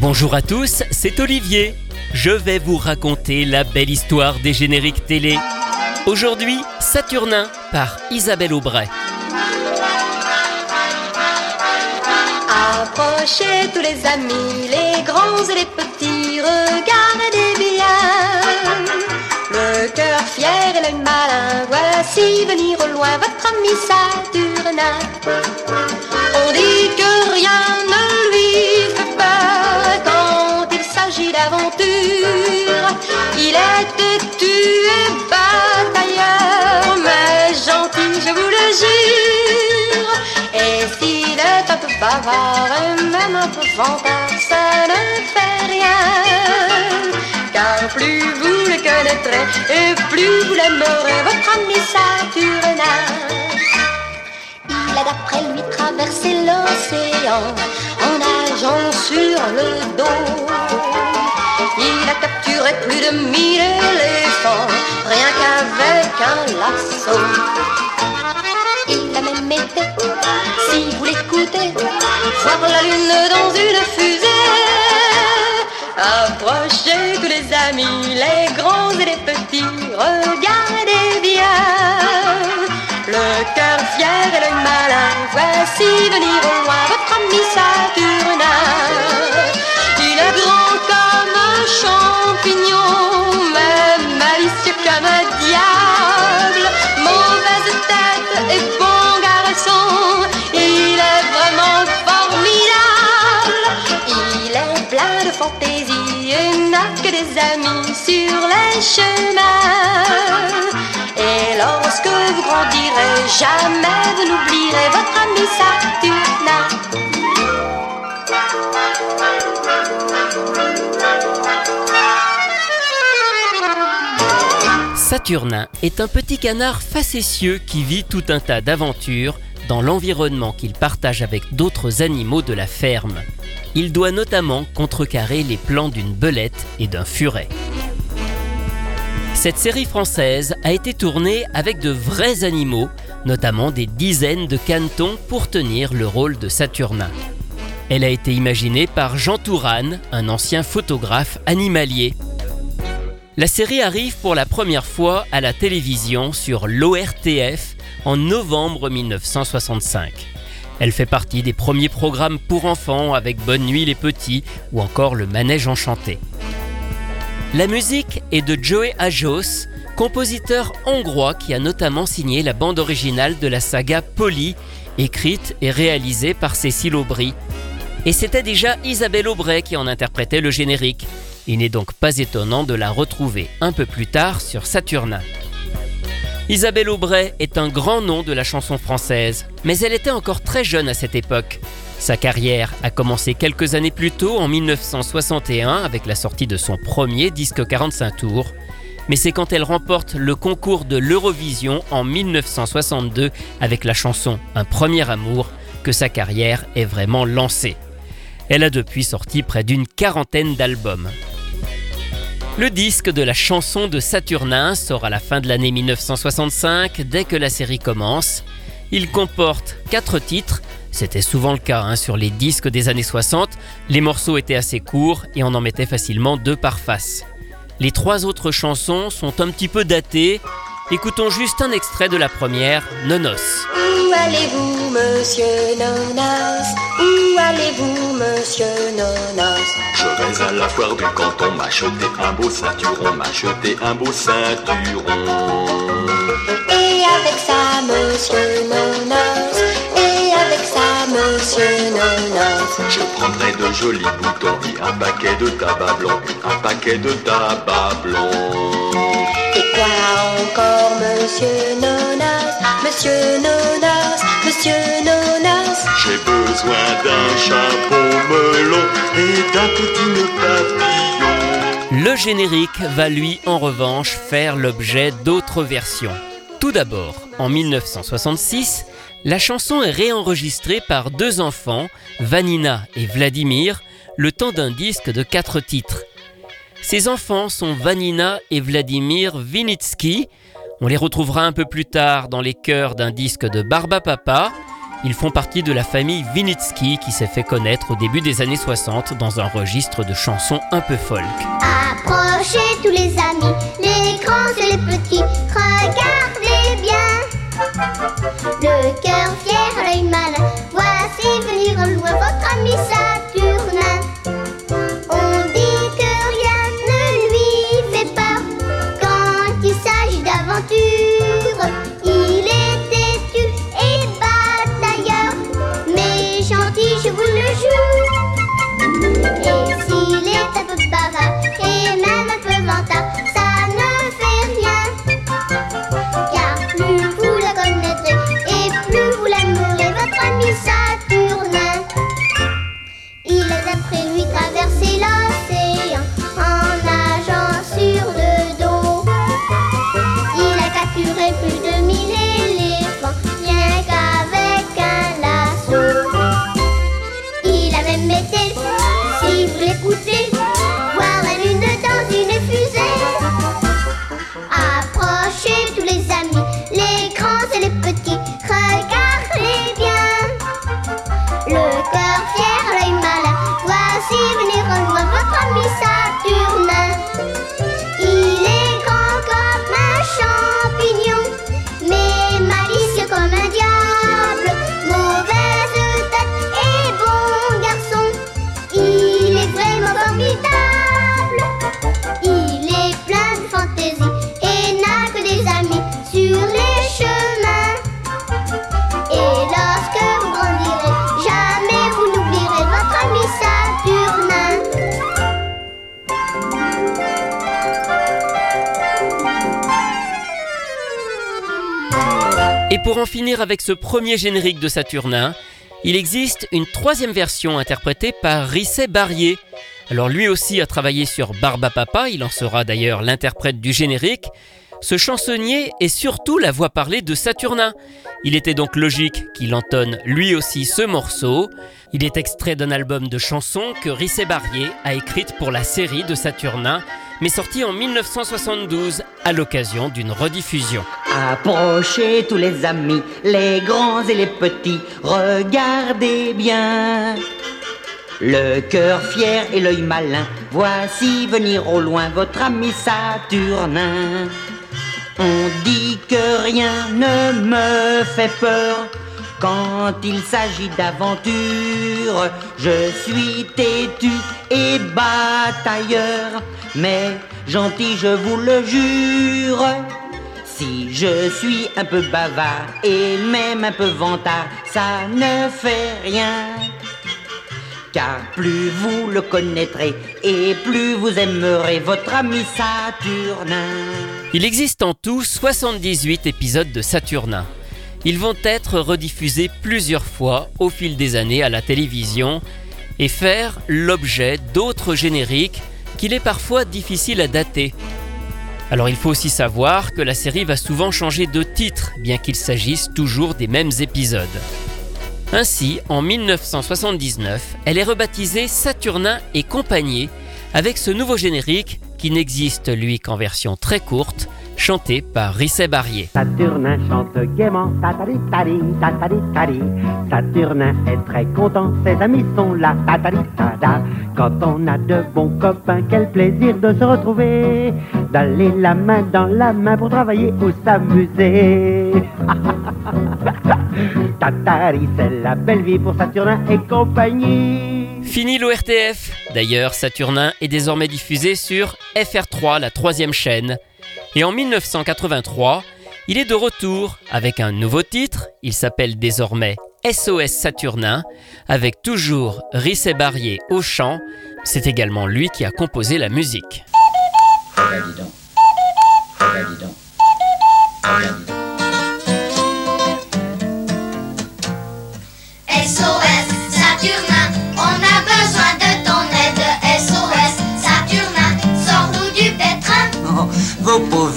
Bonjour à tous, c'est Olivier. Je vais vous raconter la belle histoire des génériques télé. Aujourd'hui, Saturnin par Isabelle Aubray. Approchez tous les amis, les grands et les petits, regardez bien. Le cœur fier et l'œil malin, voici venir au loin votre ami Saturnin. On dit que rien ne d'aventure. Il têtu et batailleur, mais gentil, je vous le jure. Et s'il est un peu bavard même un peu vantard, ça ne fait rien. Car plus vous le connaîtrez et plus vous l'aimerez, votre ami Saturnin. Il a d'après lui traversé l'océan en nageant sur le dos. Il a capturé plus de mille éléphants rien qu'avec un lasso. Il a même été, si vous l'écoutez, voir la lune dans une fusée. Approchez tous les amis, les grands et les petits, regardez bien. Le cœur fier et l'œil malin, voici venir au loin votre ami Saturnin. Fantaisie et n'a que des amis sur les chemins. Et lorsque vous grandirez, jamais vous n'oublierez votre ami Saturnin. Saturnin est un petit canard facétieux qui vit tout un tas d'aventures dans l'environnement qu'il partage avec d'autres animaux de la ferme. Il doit notamment contrecarrer les plans d'une belette et d'un furet. Cette série française a été tournée avec de vrais animaux, notamment des dizaines de canetons pour tenir le rôle de Saturnin. Elle a été imaginée par Jean Tourane, un ancien photographe animalier. La série arrive pour la première fois à la télévision sur l'ORTF en novembre 1965. Elle fait partie des premiers programmes pour enfants avec Bonne Nuit les Petits ou encore Le Manège Enchanté. La musique est de Joey Ajos, compositeur hongrois qui a notamment signé la bande originale de la saga Polly, écrite et réalisée par Cécile Aubry. Et c'était déjà Isabelle Aubray qui en interprétait le générique. Il n'est donc pas étonnant de la retrouver un peu plus tard sur Saturnin. Isabelle Aubray est un grand nom de la chanson française, mais elle était encore très jeune à cette époque. Sa carrière a commencé quelques années plus tôt, en 1961, avec la sortie de son premier disque 45 tours. Mais c'est quand elle remporte le concours de l'Eurovision en 1962 avec la chanson Un premier amour que sa carrière est vraiment lancée. Elle a depuis sorti près d'une quarantaine d'albums. Le disque de la chanson de Saturnin sort à la fin de l'année 1965 dès que la série commence. Il comporte 4 titres, c'était souvent le cas hein, sur les disques des années 60, les morceaux étaient assez courts et on en mettait facilement deux par face. Les trois autres chansons sont un petit peu datées, écoutons juste un extrait de la première, Nonos. Où allez-vous, monsieur Nonas Où allez-vous, monsieur Nonas Je vais à la foire du canton m'acheter un beau ceinturon, m'acheter un beau ceinturon. Et avec ça, monsieur Nonas Et avec ça, monsieur Nonas Je prendrai de jolis boutons et un paquet de tabac blanc, un paquet de tabac blanc. Encore, monsieur Nonas Monsieur Nonas Monsieur Nonas J'ai besoin d'un chapeau melon et d'un petit nœud papillon. Le générique va lui en revanche faire l'objet d'autres versions. Tout d'abord, en 1966, la chanson est réenregistrée par deux enfants, Vanina et Vladimir, le temps d'un disque de quatre titres. Ces enfants sont Vanina et Vladimir Vinitsky. On les retrouvera un peu plus tard dans les chœurs d'un disque de Barba Papa. Ils font partie de la famille Vinitsky qui s'est fait connaître au début des années 60 dans un registre de chansons un peu folk. Regardez bien. Le cœur fier, l'œil voici venir au loin votre ami. Approchez tous les amis, pour en finir avec ce premier générique de Saturnin, il existe une troisième version interprétée par Risset Barrier. Alors lui aussi a travaillé sur Barba Papa, il en sera d'ailleurs l'interprète du générique. Ce chansonnier est surtout la voix parlée de Saturnin. Il était donc logique qu'il entonne lui aussi ce morceau. Il est extrait d'un album de chansons que Risset Barrier a écrite pour la série de Saturnin, mais sorti en 1972 à l'occasion d'une rediffusion. Approchez tous les amis, les grands et les petits, regardez bien. Le cœur fier et l'œil malin, voici venir au loin votre ami Saturnin. On dit que rien ne me fait peur quand il s'agit d'aventure. Je suis têtu et batailleur, mais gentil, je vous le jure. Si je suis un peu bavard et même un peu vantard, ça ne fait rien. Car plus vous le connaîtrez et plus vous aimerez votre ami Saturnin. Il existe en tout 78 épisodes de Saturnin. Ils vont être rediffusés plusieurs fois au fil des années à la télévision et faire l'objet d'autres génériques qu'il est parfois difficile à dater. Alors il faut aussi savoir que la série va souvent changer de titre, bien qu'il s'agisse toujours des mêmes épisodes. Ainsi, en 1979, elle est rebaptisée Saturnin et compagnie, avec ce nouveau générique qui n'existe lui qu'en version très courte, chanté par Risset Barrier. Saturnin chante gaiement, tatari tari, tatari tari. Saturnin est très content, ses amis sont là, tatari tada. Quand on a de bons copains, quel plaisir de se retrouver, d'aller la main dans la main pour travailler ou s'amuser. Tatari, c'est la belle vie pour Saturnin et compagnie. Fini l'ORTF D'ailleurs, Saturnin est désormais diffusé sur FR3, la troisième chaîne. Et en 1983, il est de retour avec un nouveau titre. Il s'appelle désormais SOS Saturnin, avec toujours Risset Barrier au chant. C'est également lui qui a composé la musique. SOS Saturnin,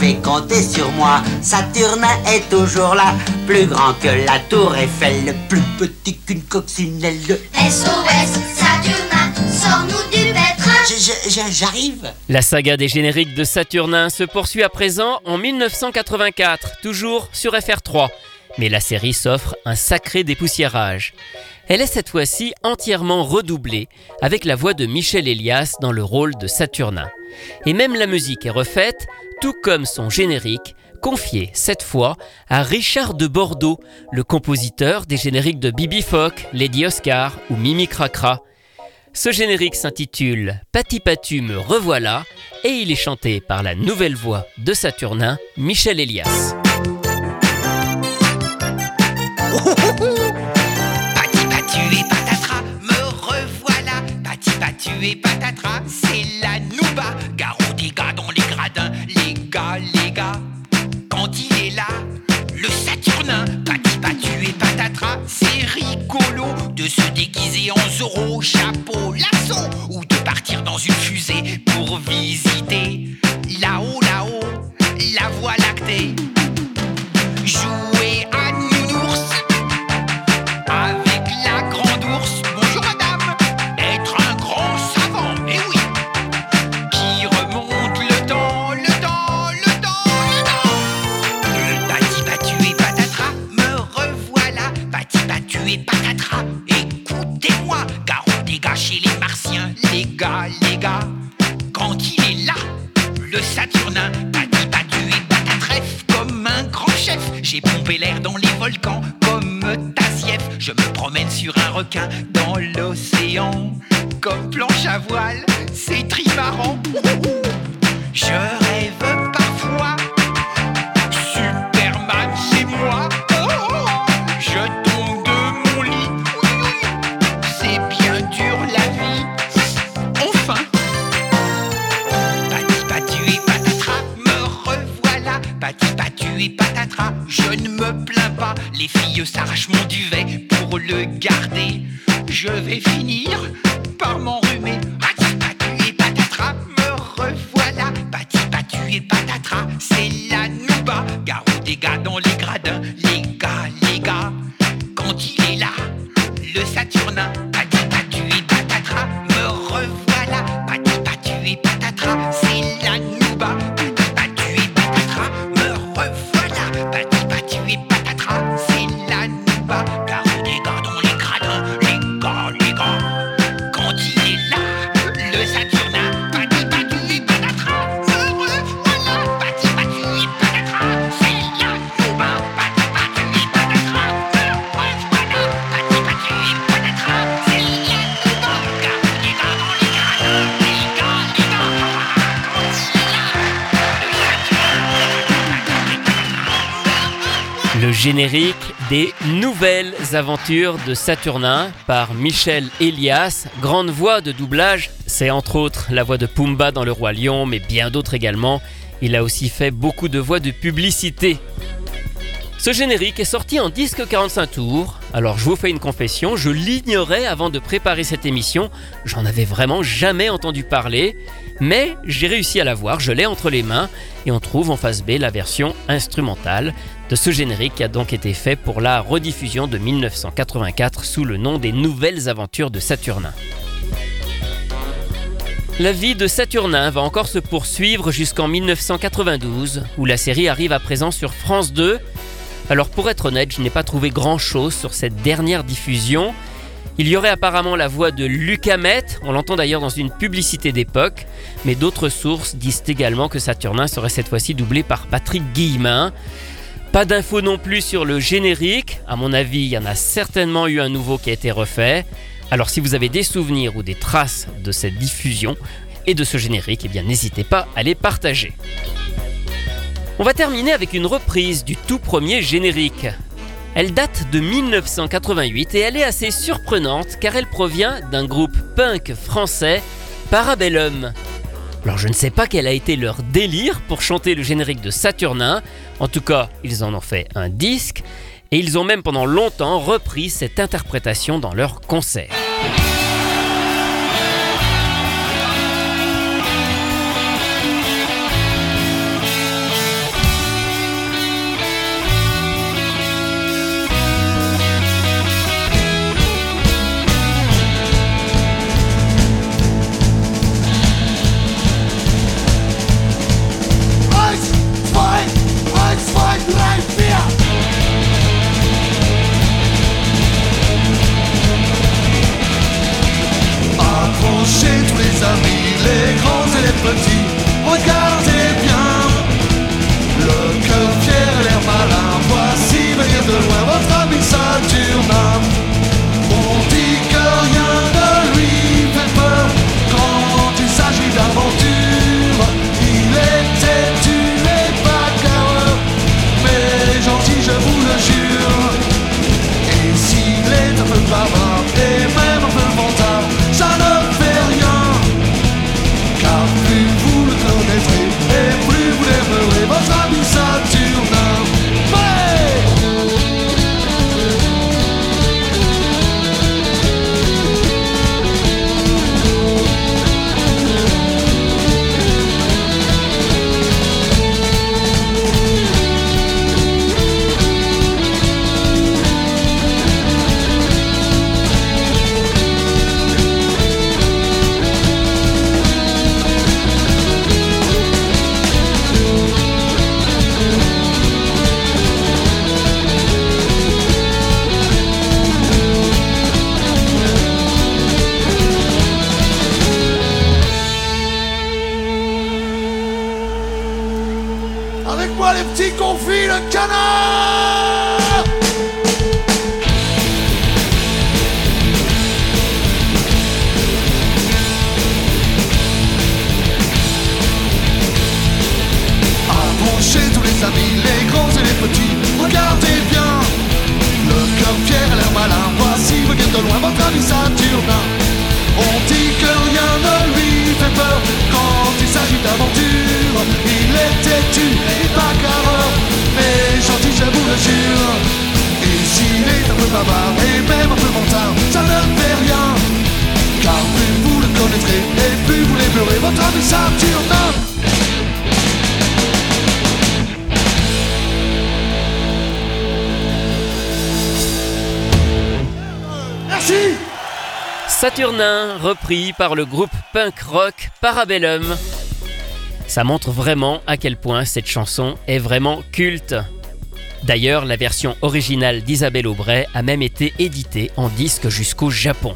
pouvez compter sur moi, Saturnin est toujours là, plus grand que la tour Eiffel, plus petit qu'une coccinelle. SOS Saturnin, sors-nous du pétrin. J'arrive La saga des génériques de Saturnin se poursuit à présent en 1984, toujours sur FR3. Mais la série s'offre un sacré dépoussiérage. Elle est cette fois-ci entièrement redoublée, avec la voix de Michel Elias dans le rôle de Saturnin. Et même la musique est refaite, tout comme son générique, confié cette fois à Richard de Bordeaux, le compositeur des génériques de Bibi Fock, Lady Oscar ou Mimi Cracra. Ce générique s'intitule Pati Patu me revoilà et il est chanté par la nouvelle voix de Saturnin, Michel Elias. dans l'océan. Comme planche à voile, c'est trimarrant. Je rêve parfois. Superman, c'est moi. Je tombe de mon lit. C'est bien dur la vie. Enfin. Pati Patu et patatras, me revoilà. Pati Patu et patatras, je ne me plains pas. Les filles s'arrachent mon duvet pour le garder. Je vais finir par m'enrhumer. Générique des nouvelles aventures de Saturnin par Michel Elias, grande voix de doublage. C'est entre autres la voix de Pumba dans Le Roi Lion, mais bien d'autres également. Il a aussi fait beaucoup de voix de publicité. Ce générique est sorti en disque 45 tours. Alors je vous fais une confession, je l'ignorais avant de préparer cette émission. J'en avais vraiment jamais entendu parler. Mais j'ai réussi à la voir, je l'ai entre les mains et on trouve en face B la version instrumentale de ce générique qui a donc été fait pour la rediffusion de 1984 sous le nom des Nouvelles Aventures de Saturnin. La vie de Saturnin va encore se poursuivre jusqu'en 1992 où la série arrive à présent sur France 2. Alors pour être honnête, je n'ai pas trouvé grand-chose sur cette dernière diffusion. Il y aurait apparemment la voix de Luc Hamet, on l'entend d'ailleurs dans une publicité d'époque, mais d'autres sources disent également que Saturnin serait cette fois-ci doublé par Patrick Guillemin. Pas d'infos non plus sur le générique, à mon avis il y en a certainement eu un nouveau qui a été refait. Alors si vous avez des souvenirs ou des traces de cette diffusion et de ce générique, eh n'hésitez pas à les partager. On va terminer avec une reprise du tout premier générique. Elle date de 1988 et elle est assez surprenante car elle provient d'un groupe punk français, Parabellum. Alors je ne sais pas quel a été leur délire pour chanter le générique de Saturnin, en tout cas ils en ont fait un disque, et ils ont même pendant longtemps repris cette interprétation dans leurs concerts. Les grands et les petits, regardez bien. Le cœur fier et l'air malin, voici venir de loin votre ami Saturnin. Confits, le canard l'aimerez, votre Saturnin, repris par le groupe punk rock Parabellum. Ça montre vraiment à quel point cette chanson est vraiment culte. D'ailleurs, la version originale d'Isabelle Aubray a même été éditée en disque jusqu'au Japon.